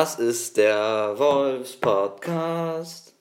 Das ist der Wolfs Podcast.